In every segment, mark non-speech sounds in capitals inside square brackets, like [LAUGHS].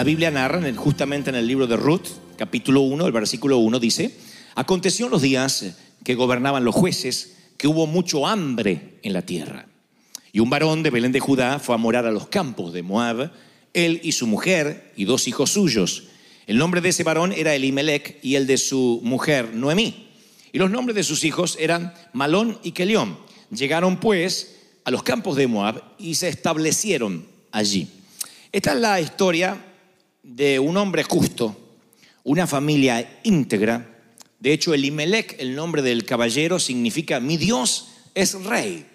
La Biblia narra justamente en el libro de Ruth, capítulo 1, el versículo 1 dice, aconteció en los días que gobernaban los jueces que hubo mucho hambre en la tierra. Y un varón de Belén de Judá fue a morar a los campos de Moab, él y su mujer y dos hijos suyos. El nombre de ese varón era Elimelech y el de su mujer Noemí. Y los nombres de sus hijos eran Malón y Kelión. Llegaron pues a los campos de Moab y se establecieron allí. Esta es la historia de un hombre justo, una familia íntegra. De hecho, Elimelech, el nombre del caballero, significa mi Dios es rey.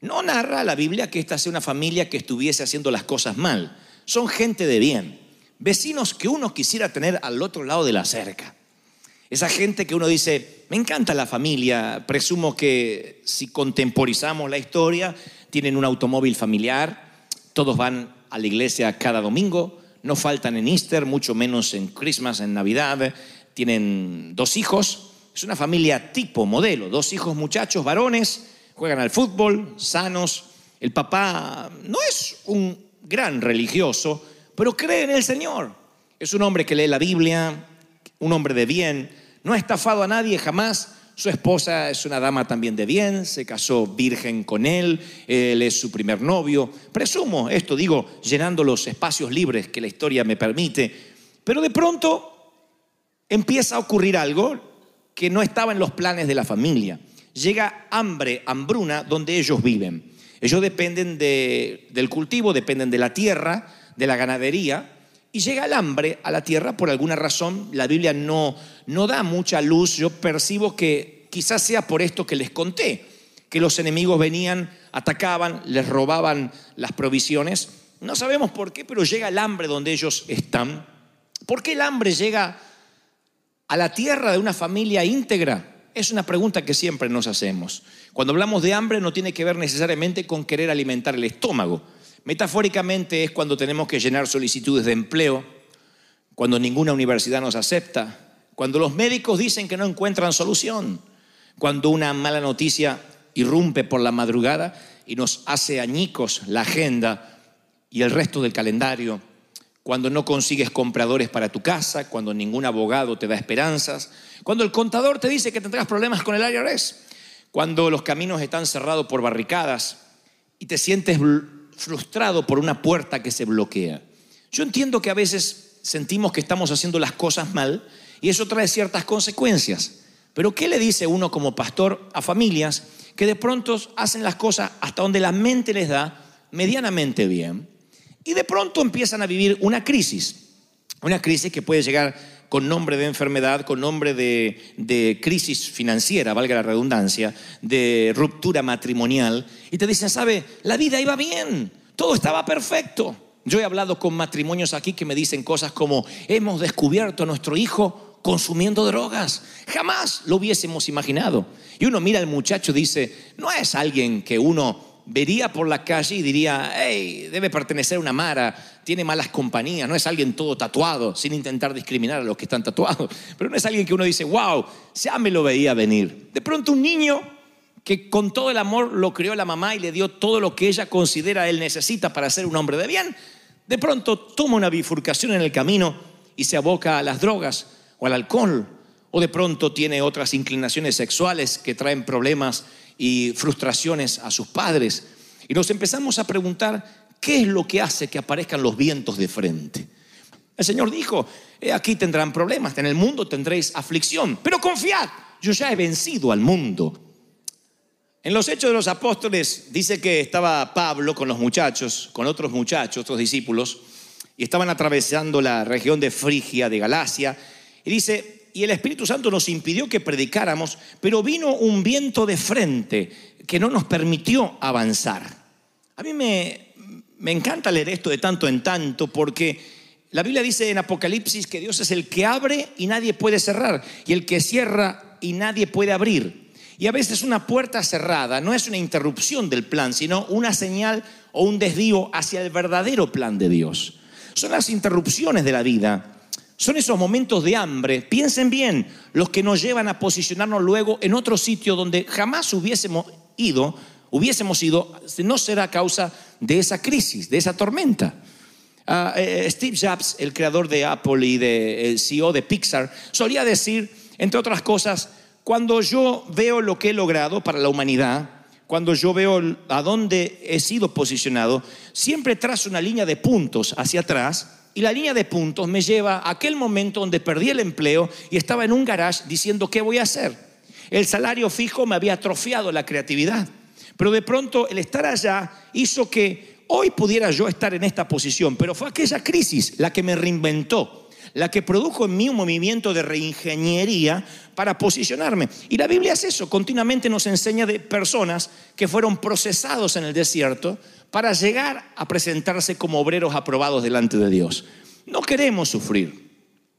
No narra la Biblia que esta sea una familia que estuviese haciendo las cosas mal. Son gente de bien, vecinos que uno quisiera tener al otro lado de la cerca. Esa gente que uno dice, me encanta la familia, presumo que si contemporizamos la historia, tienen un automóvil familiar, todos van a la iglesia cada domingo, no faltan en Easter, mucho menos en Christmas, en Navidad, tienen dos hijos, es una familia tipo, modelo, dos hijos muchachos, varones, juegan al fútbol, sanos, el papá no es un gran religioso, pero cree en el Señor, es un hombre que lee la Biblia, un hombre de bien, no ha estafado a nadie jamás. Su esposa es una dama también de bien, se casó virgen con él, él es su primer novio. Presumo esto, digo, llenando los espacios libres que la historia me permite. Pero de pronto empieza a ocurrir algo que no estaba en los planes de la familia. Llega hambre, hambruna, donde ellos viven. Ellos dependen de- del cultivo, dependen de la tierra, de la ganadería, y llega el hambre a la tierra por alguna razón. La Biblia no, no da mucha luz. Yo percibo que quizás sea por esto que les conté, que los enemigos venían, atacaban, les robaban las provisiones. No sabemos por qué, pero llega el hambre donde ellos están. ¿Por qué el hambre llega a la tierra de una familia íntegra? Es una pregunta que siempre nos hacemos. Cuando hablamos de hambre no tiene que ver necesariamente con querer alimentar el estómago. Metafóricamente es cuando tenemos que llenar solicitudes de empleo, cuando ninguna universidad nos acepta, cuando los médicos dicen que no encuentran solución, cuando una mala noticia irrumpe por la madrugada y nos hace añicos la agenda y el resto del calendario, cuando no consigues compradores para tu casa, cuando ningún abogado te da esperanzas, cuando el contador te dice que tendrás problemas con el IRS, cuando los caminos están cerrados por barricadas y te sientes frustrado por una puerta que se bloquea. Yo entiendo que a veces sentimos que estamos haciendo las cosas mal y eso trae ciertas consecuencias. Pero ¿qué le dice uno como pastor a familias que de pronto hacen las cosas hasta donde la mente les da medianamente bien y de pronto empiezan a vivir una crisis? Una crisis que puede llegar con nombre de enfermedad, con nombre de, crisis financiera, valga la redundancia, de ruptura matrimonial, y te dicen, ¿sabe? La vida iba bien, todo estaba perfecto. Yo he hablado con matrimonios aquí que me dicen cosas como, hemos descubierto a nuestro hijo consumiendo drogas. Jamás lo hubiésemos imaginado. Y uno mira al muchacho y dice, no es alguien que uno vería por la calle y diría, hey, debe pertenecer a una mara, tiene malas compañías, no es alguien todo tatuado, sin intentar discriminar a los que están tatuados, pero no es alguien que uno dice, wow, ya me lo veía venir. De pronto un niño que con todo el amor lo crió la mamá y le dio todo lo que ella considera él necesita para ser un hombre de bien, de pronto toma una bifurcación en el camino y se aboca a las drogas o al alcohol o de pronto tiene otras inclinaciones sexuales que traen problemas y frustraciones a sus padres. Y nos empezamos a preguntar, ¿qué es lo que hace que aparezcan los vientos de frente? El Señor dijo, "He aquí tendrán problemas, en el mundo tendréis aflicción, pero confiad, yo ya he vencido al mundo. En los Hechos de los Apóstoles dice que estaba Pablo con los muchachos, con otros muchachos, otros discípulos, y estaban atravesando la región de Frigia, de Galacia, y dice, y el Espíritu Santo nos impidió que predicáramos, pero vino un viento de frente que no nos permitió avanzar. A mí me, me encanta leer esto de tanto en tanto porque la Biblia dice en Apocalipsis que Dios es el que abre y nadie puede cerrar, y el que cierra y nadie puede abrir. Y a veces una puerta cerrada no es una interrupción del plan, sino una señal o un desvío hacia el verdadero plan de Dios. Son las interrupciones de la vida. Son esos momentos de hambre, piensen bien, los que nos llevan a posicionarnos luego en otro sitio donde jamás hubiésemos ido, hubiésemos ido, no será causa de esa crisis, de esa tormenta. Ah, eh, Steve Jobs, el creador de Apple y de, el CEO de Pixar, solía decir, entre otras cosas, cuando yo veo lo que he logrado para la humanidad, cuando yo veo a dónde he sido posicionado, siempre trazo una línea de puntos hacia atrás y la línea de puntos me lleva a aquel momento donde perdí el empleo y estaba en un garage diciendo qué voy a hacer. El salario fijo me había atrofiado la creatividad, pero de pronto el estar allá hizo que hoy pudiera yo estar en esta posición, pero fue aquella crisis la que me reinventó la que produjo en mí un movimiento de reingeniería para posicionarme. Y la Biblia es eso, continuamente nos enseña de personas que fueron procesados en el desierto para llegar a presentarse como obreros aprobados delante de Dios. No queremos sufrir.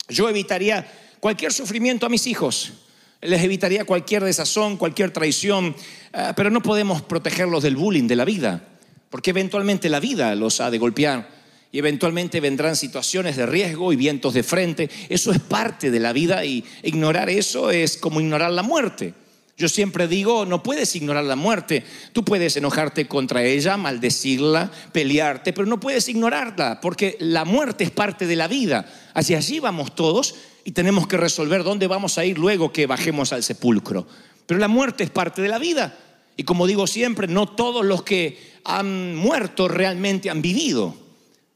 Yo evitaría cualquier sufrimiento a mis hijos, les evitaría cualquier desazón, cualquier traición, eh, pero no podemos protegerlos del bullying de la vida, porque eventualmente la vida los ha de golpear y eventualmente vendrán situaciones de riesgo y vientos de frente. Eso es parte de la vida y ignorar eso es como ignorar la muerte. Yo siempre digo, no puedes ignorar la muerte. Tú puedes enojarte contra ella, maldecirla, pelearte, pero no puedes ignorarla, porque la muerte es parte de la vida. Hacia allí vamos todos y tenemos que resolver dónde vamos a ir luego que bajemos al sepulcro. Pero la muerte es parte de la vida. Y como digo siempre, no todos los que han muerto realmente han vivido.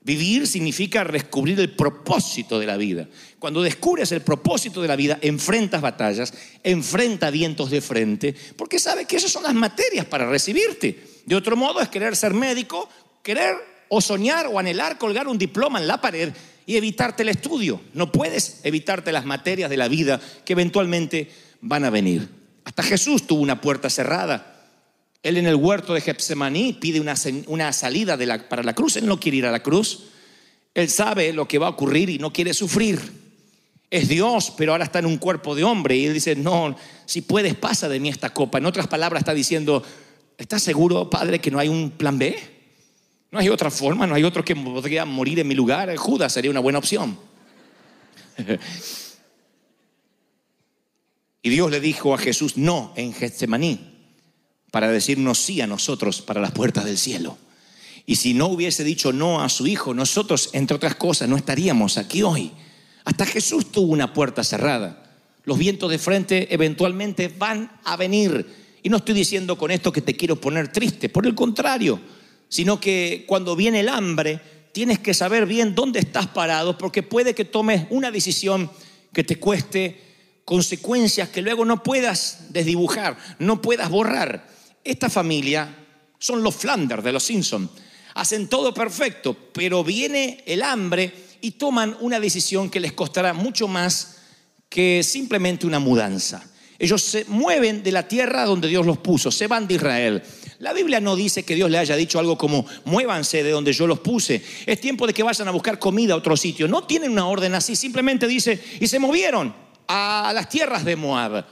Vivir significa descubrir el propósito de la vida. Cuando descubres el propósito de la vida, enfrentas batallas, enfrenta vientos de frente, porque sabes que esas son las materias para recibirte. De otro modo es querer ser médico, querer o soñar o anhelar colgar un diploma en la pared y evitarte el estudio. No puedes evitarte las materias de la vida que eventualmente van a venir. Hasta Jesús tuvo una puerta cerrada. Él en el huerto de Getsemaní pide una, una salida para la cruz. Él no quiere ir a la cruz. Él sabe lo que va a ocurrir y no quiere sufrir. Es Dios, pero ahora está en un cuerpo de hombre. Y él dice, no, si puedes, pasa de mí esta copa. En otras palabras está diciendo, ¿estás seguro, Padre, que no hay un plan B? No hay otra forma, no hay otro que podría morir en mi lugar. Judas sería una buena opción. [LAUGHS] y Dios le dijo a Jesús, no, en Getsemaní para decirnos sí a nosotros para las puertas del cielo. Y si no hubiese dicho no a su hijo, nosotros, entre otras cosas, no estaríamos aquí hoy. Hasta Jesús tuvo una puerta cerrada. Los vientos de frente eventualmente van a venir. Y no estoy diciendo con esto que te quiero poner triste, por el contrario, sino que cuando viene el hambre, tienes que saber bien dónde estás parado, porque puede que tomes una decisión que te cueste consecuencias que luego no puedas desdibujar, no puedas borrar. Esta familia son los Flanders de los Simpsons. Hacen todo perfecto, pero viene el hambre y toman una decisión que les costará mucho más que simplemente una mudanza. Ellos se mueven de la tierra donde Dios los puso, se van de Israel. La Biblia no dice que Dios le haya dicho algo como, muévanse de donde yo los puse. Es tiempo de que vayan a buscar comida a otro sitio. No tienen una orden así, simplemente dice, y se movieron a las tierras de Moab.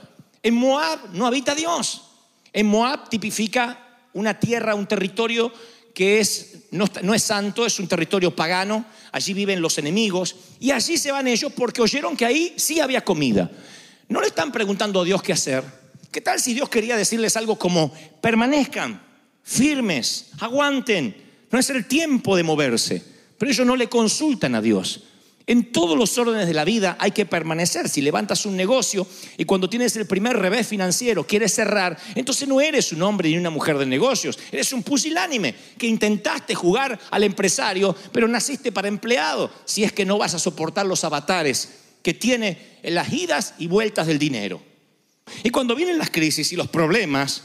En Moab no habita Dios. En Moab tipifica una tierra, un territorio que es, no, no, es santo, es un territorio pagano, allí viven los enemigos, y allí se van ellos porque oyeron que ahí sí había comida. No le están preguntando a Dios qué hacer. ¿Qué tal si Dios quería decirles algo como, permanezcan, firmes, aguanten, no es el tiempo de moverse? Pero ellos no le consultan a Dios. En todos los órdenes de la vida hay que permanecer. Si levantas un negocio y cuando tienes el primer revés financiero quieres cerrar, entonces no eres un hombre ni una mujer de negocios, eres un pusilánime que intentaste jugar al empresario, pero naciste para empleado, si es que no vas a soportar los avatares que tiene las idas y vueltas del dinero. Y cuando vienen las crisis y los problemas,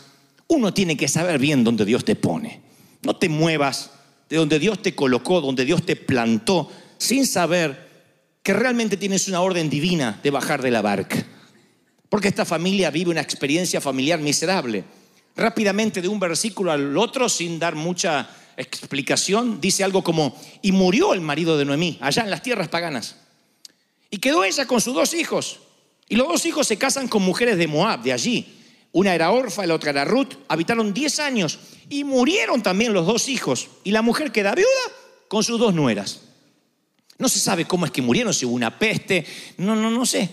uno tiene que saber bien dónde Dios te pone. No te muevas de donde Dios te colocó, donde Dios te plantó, sin saber que realmente tienes una orden divina de bajar de la barca. Porque esta familia vive una experiencia familiar miserable. Rápidamente de un versículo al otro, sin dar mucha explicación, dice algo como, y murió el marido de Noemí, allá en las tierras paganas. Y quedó ella con sus dos hijos. Y los dos hijos se casan con mujeres de Moab, de allí. Una era Orfa la otra era Ruth. Habitaron 10 años y murieron también los dos hijos. Y la mujer queda viuda con sus dos nueras. No se sabe cómo es que murieron, si hubo una peste, no, no, no sé.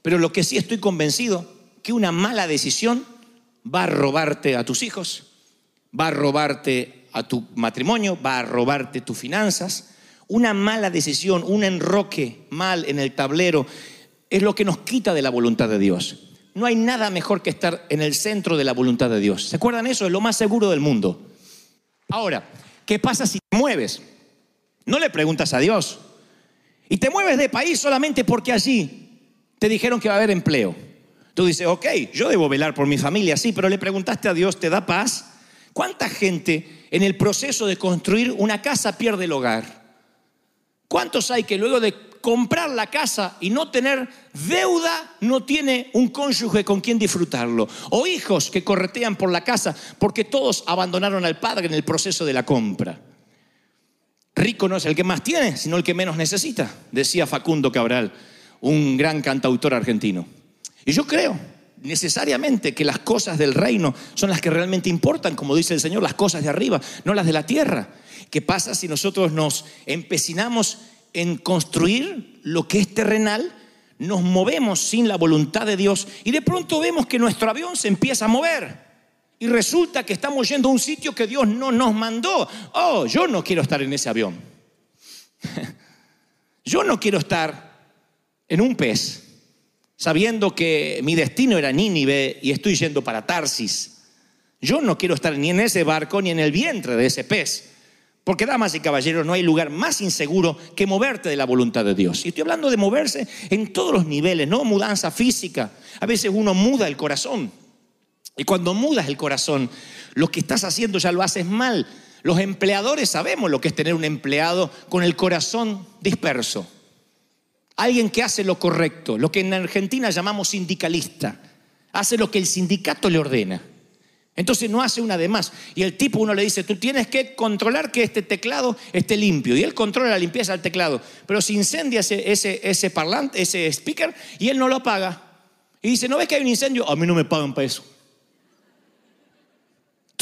Pero lo que sí estoy convencido, que una mala decisión va a robarte a tus hijos, va a robarte a tu matrimonio, va a robarte tus finanzas. Una mala decisión, un enroque mal en el tablero, es lo que nos quita de la voluntad de Dios. No hay nada mejor que estar en el centro de la voluntad de Dios. ¿Se acuerdan eso? Es lo más seguro del mundo. Ahora, ¿qué pasa si te mueves? No le preguntas a Dios, y te mueves de país solamente porque allí te dijeron que va a haber empleo. Tú dices, ok, yo debo velar por mi familia, sí, pero le preguntaste a Dios, ¿te da paz? ¿Cuánta gente en el proceso de construir una casa pierde el hogar? ¿Cuántos hay que luego de comprar la casa y no tener deuda, no tiene un cónyuge con quien disfrutarlo? O hijos que corretean por la casa porque todos abandonaron al padre en el proceso de la compra. Rico no es el que más tiene, sino el que menos necesita, decía Facundo Cabral, un gran cantautor argentino. Y yo creo necesariamente que las cosas del reino son las que realmente importan, como dice el Señor, las cosas de arriba, no las de la tierra. ¿Qué pasa si nosotros nos empecinamos en construir lo que es terrenal? Nos movemos sin la voluntad de Dios y de pronto vemos que nuestro avión se empieza a mover y resulta que estamos yendo a un sitio que Dios no nos mandó. Oh, yo no quiero estar en ese avión. [LAUGHS] Yo no quiero estar en un pez sabiendo que mi destino era Nínive y estoy yendo para Tarsis. Yo no quiero estar ni en ese barco ni en el vientre de ese pez. Porque, damas y caballeros, no hay lugar más inseguro que moverte de la voluntad de Dios. Y estoy hablando de moverse en todos los niveles, no mudanza física. A veces uno muda el corazón. Y cuando mudas el corazón, lo que estás haciendo ya lo haces mal. Los empleadores sabemos lo que es tener un empleado con el corazón disperso. Alguien que hace lo correcto, lo que en Argentina llamamos sindicalista. Hace lo que el sindicato le ordena. Entonces no hace una de más. Y el tipo uno le dice, tú tienes que controlar que este teclado esté limpio. Y él controla la limpieza del teclado. Pero se incendia ese, ese, ese parlante, ese speaker, y él no lo apaga. Y dice, ¿no ves que hay un incendio? A mí no me pagan para eso.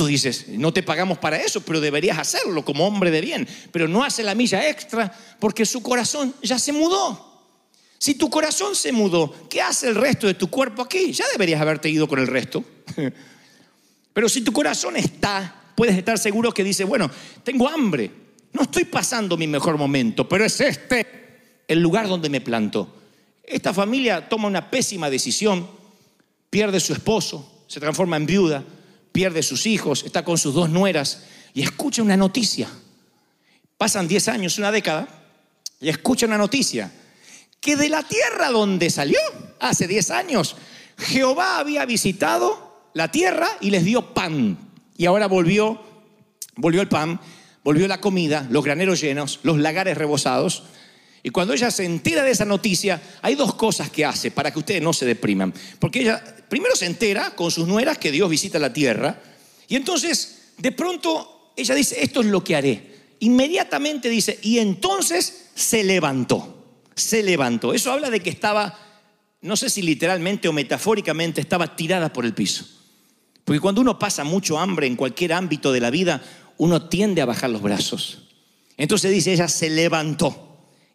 Dices, no te pagamos para eso, pero deberías hacerlo como hombre de bien. Pero no hace la milla extra porque su corazón ya se mudó. Si tu corazón se mudó, ¿qué hace el resto de tu cuerpo aquí? Ya deberías haberte ido con el resto. [LAUGHS] Pero si tu corazón está, puedes estar seguro que dice, bueno, tengo hambre, no estoy pasando mi mejor momento, pero es este el lugar donde me planto. Esta familia toma una pésima decisión, pierde su esposo, se transforma en viuda, pierde sus hijos, está con sus dos nueras y escucha una noticia. Pasan 10 años, una década, y escucha una noticia. Que de la tierra donde salió, hace 10 años, Jehová había visitado la tierra y les dio pan. Y ahora volvió, volvió el pan, volvió la comida, los graneros llenos, los lagares rebosados. Y cuando ella se entera de esa noticia, hay dos cosas que hace para que ustedes no se depriman. Porque ella primero se entera con sus nueras que Dios visita la tierra. Y entonces, de pronto, ella dice, esto es lo que haré. Inmediatamente dice, y entonces se levantó. Se levantó. Eso habla de que estaba, no sé si literalmente o metafóricamente, estaba tirada por el piso. Porque cuando uno pasa mucho hambre en cualquier ámbito de la vida, uno tiende a bajar los brazos. Entonces dice, ella se levantó.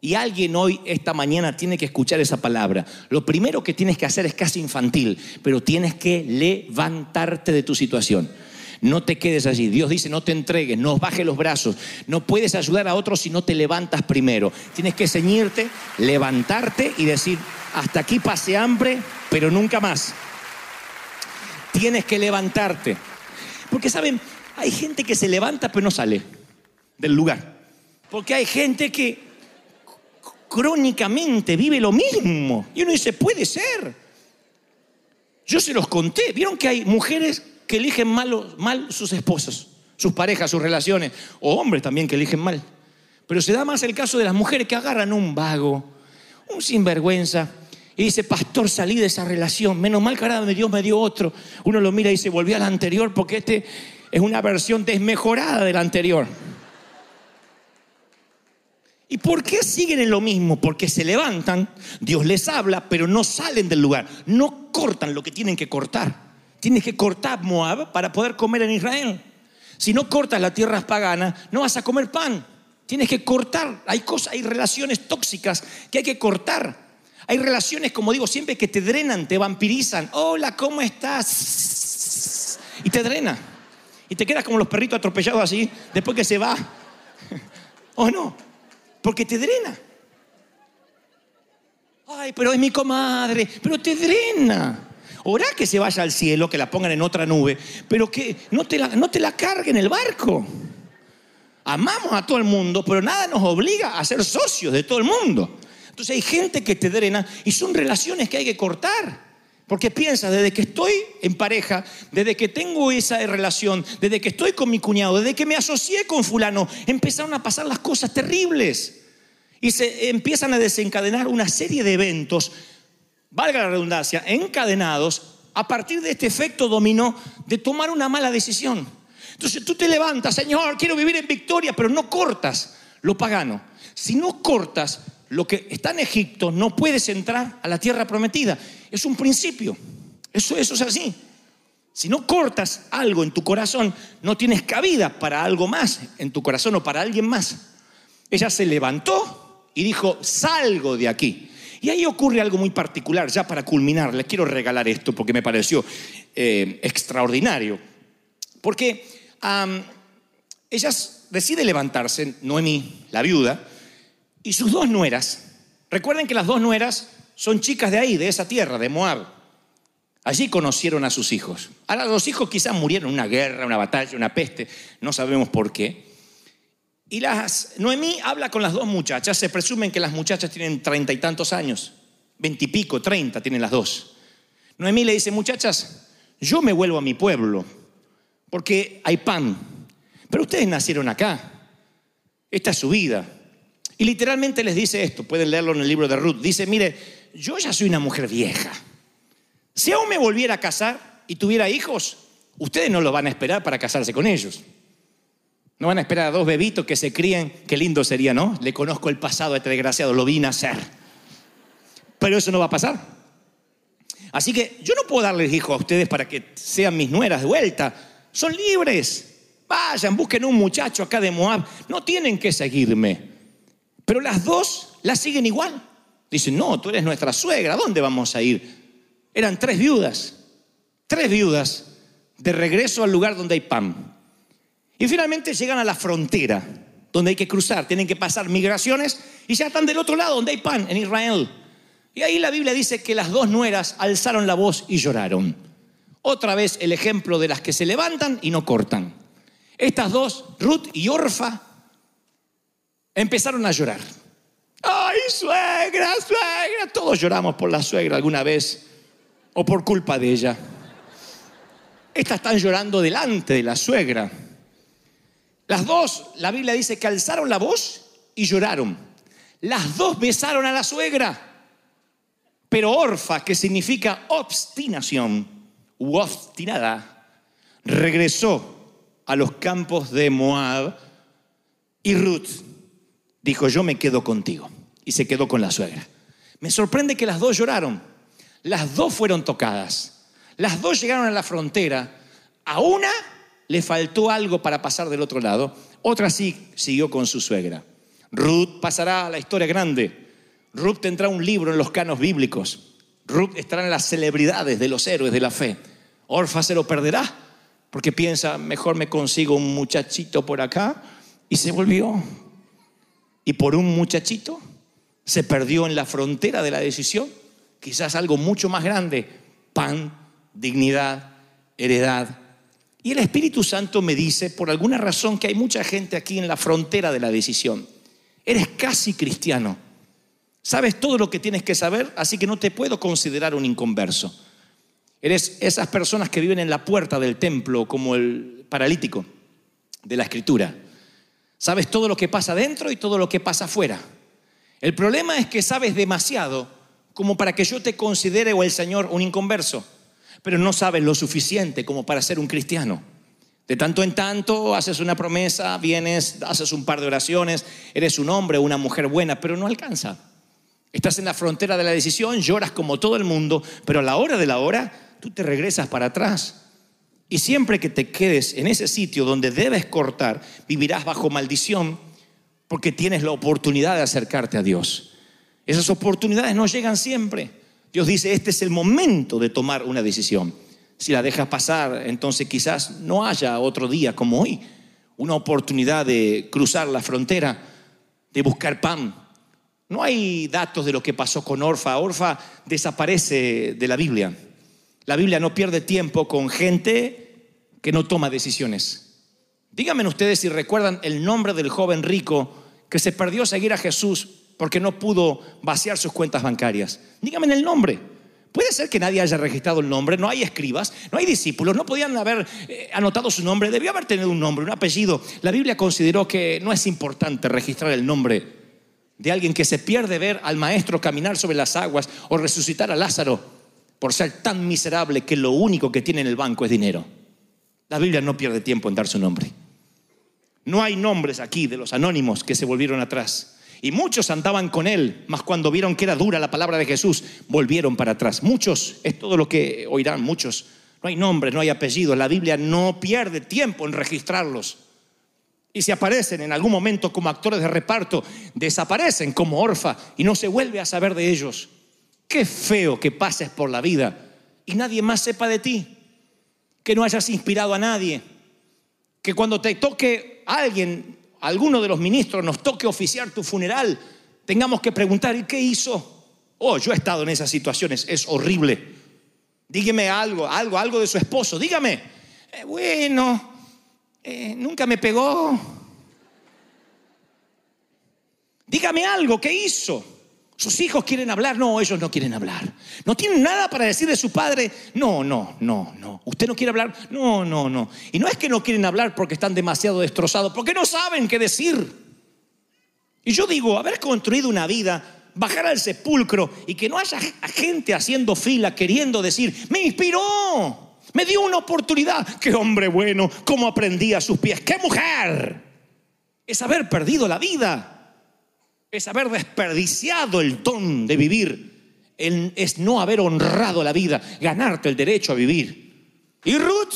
Y alguien hoy, esta mañana, tiene que escuchar esa palabra. Lo primero que tienes que hacer es casi infantil, pero tienes que levantarte de tu situación. No te quedes allí. Dios dice, no te entregues, no bajes los brazos. No puedes ayudar a otros si no te levantas primero. Tienes que ceñirte, levantarte y decir, hasta aquí pasé hambre, pero nunca más. Tienes que levantarte. Porque saben, hay gente que se levanta pero no sale del lugar. Porque hay gente que crónicamente vive lo mismo. Y uno dice, puede ser. Yo se los conté. Vieron que hay mujeres que eligen mal, mal sus esposos, sus parejas, sus relaciones, o hombres también que eligen mal. Pero se da más el caso de las mujeres que agarran un vago, un sinvergüenza, y dice, pastor, salí de esa relación. Menos mal que ahora Dios me dio otro. Uno lo mira y dice, volví a la anterior porque este es una versión desmejorada de la anterior. ¿Y por qué siguen en lo mismo? Porque se levantan, Dios les habla, pero no salen del lugar, no cortan lo que tienen que cortar. Tienes que cortar Moab para poder comer en Israel. Si no cortas la tierra pagana, no vas a comer pan. Tienes que cortar. Hay cosas, hay relaciones tóxicas que hay que cortar. Hay relaciones, como digo, siempre que te drenan, te vampirizan. Hola, ¿cómo estás? Y te drena. Y te quedas como los perritos atropellados así, después que se va. [LAUGHS] ¿O no? Porque te drena. Ay, pero es mi comadre, pero te drena. Orá que se vaya al cielo, que la pongan en otra nube, pero que no te la, no te la carguen el barco. Amamos a todo el mundo, pero nada nos obliga a ser socios de todo el mundo. Entonces hay gente que te drena y son relaciones que hay que cortar. Porque piensas, desde que estoy en pareja, desde que tengo esa relación, desde que estoy con mi cuñado, desde que me asocié con fulano, empezaron a pasar las cosas terribles. Y se empiezan a desencadenar una serie de eventos, valga la redundancia, encadenados a partir de este efecto dominó de tomar una mala decisión. Entonces tú te levantas, Señor, quiero vivir en victoria, pero no cortas lo pagano. Si no cortas lo que está en Egipto, no puedes entrar a la tierra prometida. Es un principio. Eso, eso es así. Si no cortas algo en tu corazón, no tienes cabida para algo más en tu corazón o para alguien más. Ella se levantó y dijo, salgo de aquí. Y ahí ocurre algo muy particular, ya para culminar, les quiero regalar esto porque me pareció eh, extraordinario. Porque am, ella decide levantarse, Noemí, la viuda, y sus dos nueras. Recuerden que las dos nueras son chicas de ahí, de esa tierra, de Moab. Allí conocieron a sus hijos. Ahora los hijos quizás murieron en una guerra, una batalla, una peste, no sabemos por qué. Y las, Noemí habla con las dos muchachas, se presumen que las muchachas tienen treinta y tantos años, veintipico, treinta tienen las dos. Noemí le dice, muchachas, yo me vuelvo a mi pueblo, porque hay pan, pero ustedes nacieron acá, esta es su vida. Y literalmente les dice esto, pueden leerlo en el libro de Ruth, dice, mire, yo ya soy una mujer vieja, si aún me volviera a casar y tuviera hijos, ustedes no lo van a esperar para casarse con ellos. No van a esperar a dos bebitos que se críen. Qué lindo sería, ¿no? Le conozco el pasado a este desgraciado, lo vi nacer. Pero eso no va a pasar. Así que yo no puedo darles hijos a ustedes para que sean mis nueras de vuelta. Son libres. Vayan, busquen un muchacho acá de Moab. No tienen que seguirme. Pero las dos las siguen igual. Dicen, no, tú eres nuestra suegra. ¿A dónde vamos a ir? Eran tres viudas. Tres viudas de regreso al lugar donde hay pan. Y finalmente llegan a la frontera, donde hay que cruzar, tienen que pasar migraciones y ya están del otro lado, donde hay pan, en Israel. Y ahí la Biblia dice que las dos nueras alzaron la voz y lloraron. Otra vez el ejemplo de las que se levantan y no cortan. Estas dos, Ruth y Orfa, empezaron a llorar. ¡Ay, suegra, suegra! Todos lloramos por la suegra alguna vez o por culpa de ella. Estas están llorando delante de la suegra. Las dos, la Biblia dice que alzaron la voz y lloraron. Las dos besaron a la suegra. Pero Orfa, que significa obstinación u obstinada, regresó a los campos de Moab y Ruth dijo, yo me quedo contigo. Y se quedó con la suegra. Me sorprende que las dos lloraron. Las dos fueron tocadas. Las dos llegaron a la frontera. A una le faltó algo para pasar del otro lado. Otra sí siguió con su suegra. Ruth pasará a la historia grande. Ruth tendrá un libro en los canos bíblicos. Ruth estará en las celebridades de los héroes de la fe. Orfa se lo perderá porque piensa, mejor me consigo un muchachito por acá, y se volvió. Y por un muchachito se perdió en la frontera de la decisión, quizás algo mucho más grande, pan, dignidad, heredad. Y el Espíritu Santo me dice, por alguna razón, que hay mucha gente aquí en la frontera de la decisión. Eres casi cristiano. Sabes todo lo que tienes que saber, así que no te puedo considerar un inconverso. Eres esas personas que viven en la puerta del templo como el paralítico de la escritura. Sabes todo lo que pasa dentro y todo lo que pasa afuera. El problema es que sabes demasiado como para que yo te considere o el Señor un inconverso, pero no sabes lo suficiente como para ser un cristiano. De tanto en tanto haces una promesa, vienes, haces un par de oraciones, eres un hombre o una mujer buena, pero no alcanza. Estás en la frontera de la decisión, lloras como todo el mundo, pero a la hora de la hora tú te regresas para atrás. Y siempre que te quedes en ese sitio donde debes cortar, vivirás bajo maldición porque tienes la oportunidad de acercarte a Dios. Esas oportunidades no llegan siempre. Dios dice, este es el momento de tomar una decisión. Si la dejas pasar, entonces quizás no haya otro día como hoy, una oportunidad de cruzar la frontera, de buscar pan. No hay datos de lo que pasó con Orfa. Orfa desaparece de la Biblia. La Biblia no pierde tiempo con gente que no toma decisiones. Díganme ustedes si recuerdan el nombre del joven rico que se perdió seguir a Jesús porque no pudo vaciar sus cuentas bancarias. Díganme el nombre. Puede ser que nadie haya registrado el nombre, no hay escribas, no hay discípulos, no podían haber eh, anotado su nombre, debió haber tenido un nombre, un apellido. La Biblia consideró que no es importante registrar el nombre de alguien que se pierde ver al maestro caminar sobre las aguas o resucitar a Lázaro por ser tan miserable que lo único que tiene en el banco es dinero. La Biblia no pierde tiempo en dar su nombre. No hay nombres aquí de los anónimos que se volvieron atrás. Y muchos andaban con él, mas cuando vieron que era dura la palabra de Jesús, volvieron para atrás. Muchos, es todo lo que oirán, muchos. No hay nombres, no hay apellidos. La Biblia no pierde tiempo en registrarlos. Y si aparecen en algún momento como actores de reparto, desaparecen como orfa y no se vuelve a saber de ellos. Qué feo que pases por la vida y nadie más sepa de ti. Que no hayas inspirado a nadie. Que cuando te toque alguien, alguno de los ministros, nos toque oficiar tu funeral, tengamos que preguntar, ¿y qué hizo? Oh, yo he estado en esas situaciones, es horrible. Dígame algo, algo, algo de su esposo, dígame. "Eh, bueno, eh, nunca me pegó. Dígame algo, ¿qué hizo? Sus hijos quieren hablar, no, ellos no quieren hablar. No tienen nada para decir de su padre, no, no, no, no. ¿Usted no quiere hablar? No, no, no. Y no es que no quieren hablar porque están demasiado destrozados, porque no saben qué decir. Y yo digo, haber construido una vida, bajar al sepulcro y que no haya gente haciendo fila queriendo decir, me inspiró, me dio una oportunidad, qué hombre bueno, cómo aprendí a sus pies, qué mujer. Es haber perdido la vida es haber desperdiciado el don de vivir, es no haber honrado la vida, ganarte el derecho a vivir. Y Ruth,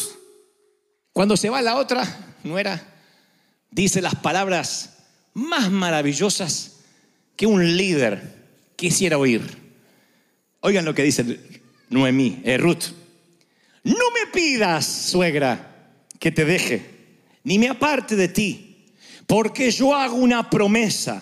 cuando se va la otra, no era, dice las palabras más maravillosas que un líder quisiera oír. Oigan lo que dice Noemí, eh, Ruth. No me pidas, suegra, que te deje, ni me aparte de ti, porque yo hago una promesa.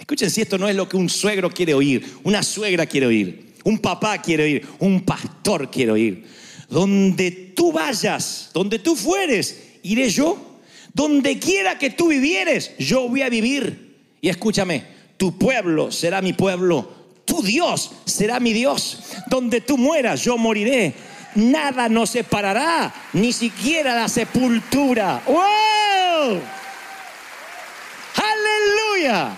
Escuchen si esto no es lo que un suegro quiere oír, una suegra quiere oír, un papá quiere oír, un pastor quiere oír. Donde tú vayas, donde tú fueres, iré yo. Donde quiera que tú vivieres, yo voy a vivir. Y escúchame, tu pueblo será mi pueblo, tu Dios será mi Dios. Donde tú mueras, yo moriré. Nada nos separará, ni siquiera la sepultura. ¡Wow! ¡Aleluya!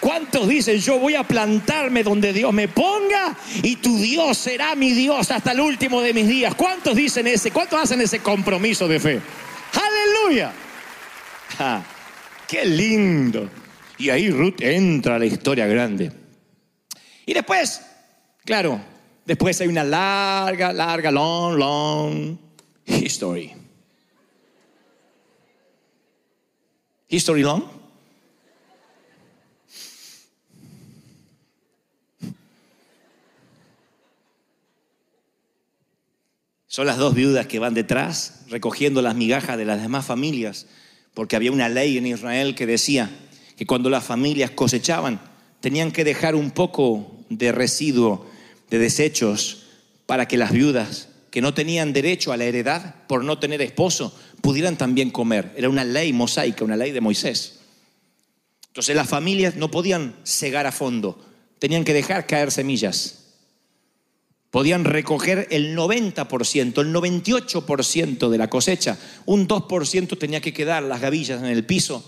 ¿Cuántos dicen yo voy a plantarme donde Dios me ponga y tu Dios será mi Dios hasta el último de mis días? ¿Cuántos dicen ese? ¿Cuántos hacen ese compromiso de fe? Aleluya. Ja, qué lindo. Y ahí Ruth entra a la historia grande. Y después, claro, después hay una larga, larga, long, long history. History long. Son las dos viudas que van detrás recogiendo las migajas de las demás familias, porque había una ley en Israel que decía que cuando las familias cosechaban tenían que dejar un poco de residuo de desechos para que las viudas que no tenían derecho a la heredad por no tener esposo pudieran también comer. Era una ley mosaica, una ley de Moisés. Entonces las familias no podían cegar a fondo, tenían que dejar caer semillas. Podían recoger el 90%, el 98% de la cosecha. Un 2% tenía que quedar las gavillas en el piso.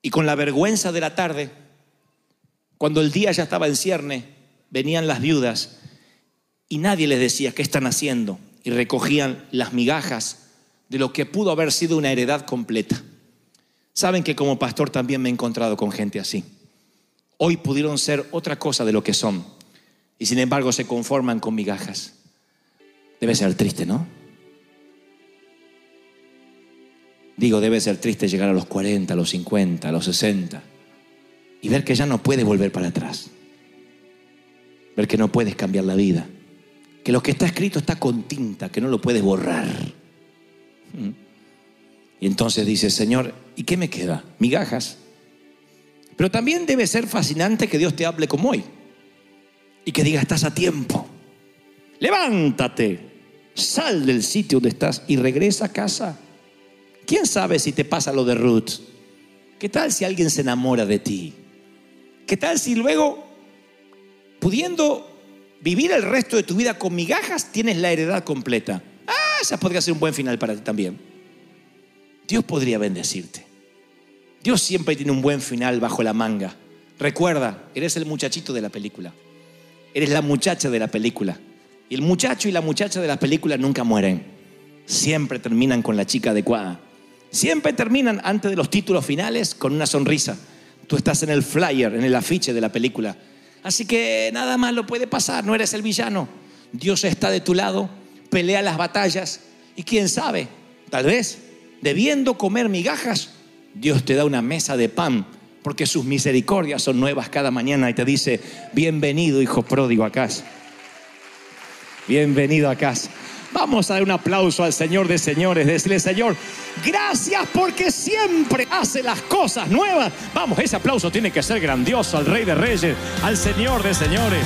Y con la vergüenza de la tarde, cuando el día ya estaba en cierne, venían las viudas y nadie les decía qué están haciendo y recogían las migajas de lo que pudo haber sido una heredad completa. Saben que como pastor también me he encontrado con gente así. Hoy pudieron ser otra cosa de lo que son y sin embargo se conforman con migajas. Debe ser triste, ¿no? Digo, debe ser triste llegar a los 40, a los 50, a los 60 y ver que ya no puedes volver para atrás. Ver que no puedes cambiar la vida. Que lo que está escrito está con tinta, que no lo puedes borrar. ¿Mm? Y entonces dice, Señor, ¿y qué me queda? Migajas. Pero también debe ser fascinante que Dios te hable como hoy y que diga, estás a tiempo. Levántate, sal del sitio donde estás y regresa a casa. ¿Quién sabe si te pasa lo de Ruth? ¿Qué tal si alguien se enamora de ti? ¿Qué tal si luego, pudiendo vivir el resto de tu vida con migajas, tienes la heredad completa? Ah, esa podría ser un buen final para ti también. Dios podría bendecirte. Dios siempre tiene un buen final bajo la manga. Recuerda, eres el muchachito de la película. Eres la muchacha de la película. Y el muchacho y la muchacha de la película nunca mueren. Siempre terminan con la chica adecuada. Siempre terminan antes de los títulos finales con una sonrisa. Tú estás en el flyer, en el afiche de la película. Así que nada más lo puede pasar, no eres el villano. Dios está de tu lado, pelea las batallas y quién sabe, tal vez, debiendo comer migajas, Dios te da una mesa de pan porque sus misericordias son nuevas cada mañana y te dice, bienvenido hijo pródigo a casa. Bienvenido a casa. Vamos a dar un aplauso al Señor de señores, decirle, Señor, gracias porque siempre hace las cosas nuevas. Vamos, ese aplauso tiene que ser grandioso al Rey de Reyes, al Señor de señores.